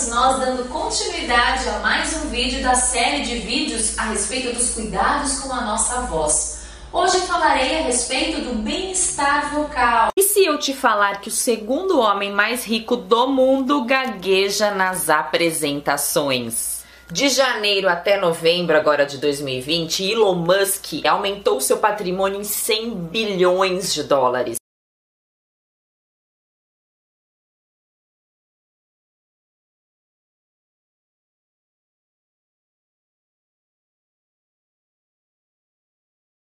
estamos nós dando continuidade a mais um vídeo da série de vídeos a respeito dos cuidados com a nossa voz. Hoje falarei a respeito do bem-estar vocal. E se eu te falar que o segundo homem mais rico do mundo gagueja nas apresentações? De janeiro até novembro agora de 2020, Elon Musk aumentou seu patrimônio em 100 bilhões de dólares.